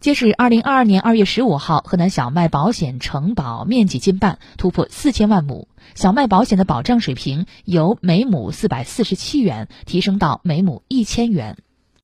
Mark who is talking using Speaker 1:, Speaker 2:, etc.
Speaker 1: 截止二零二二年二月十五号河南小麦保险承保面积近半突破四千万亩。小麦保险的保障水平由每亩四百四十七元提升到每亩一千元。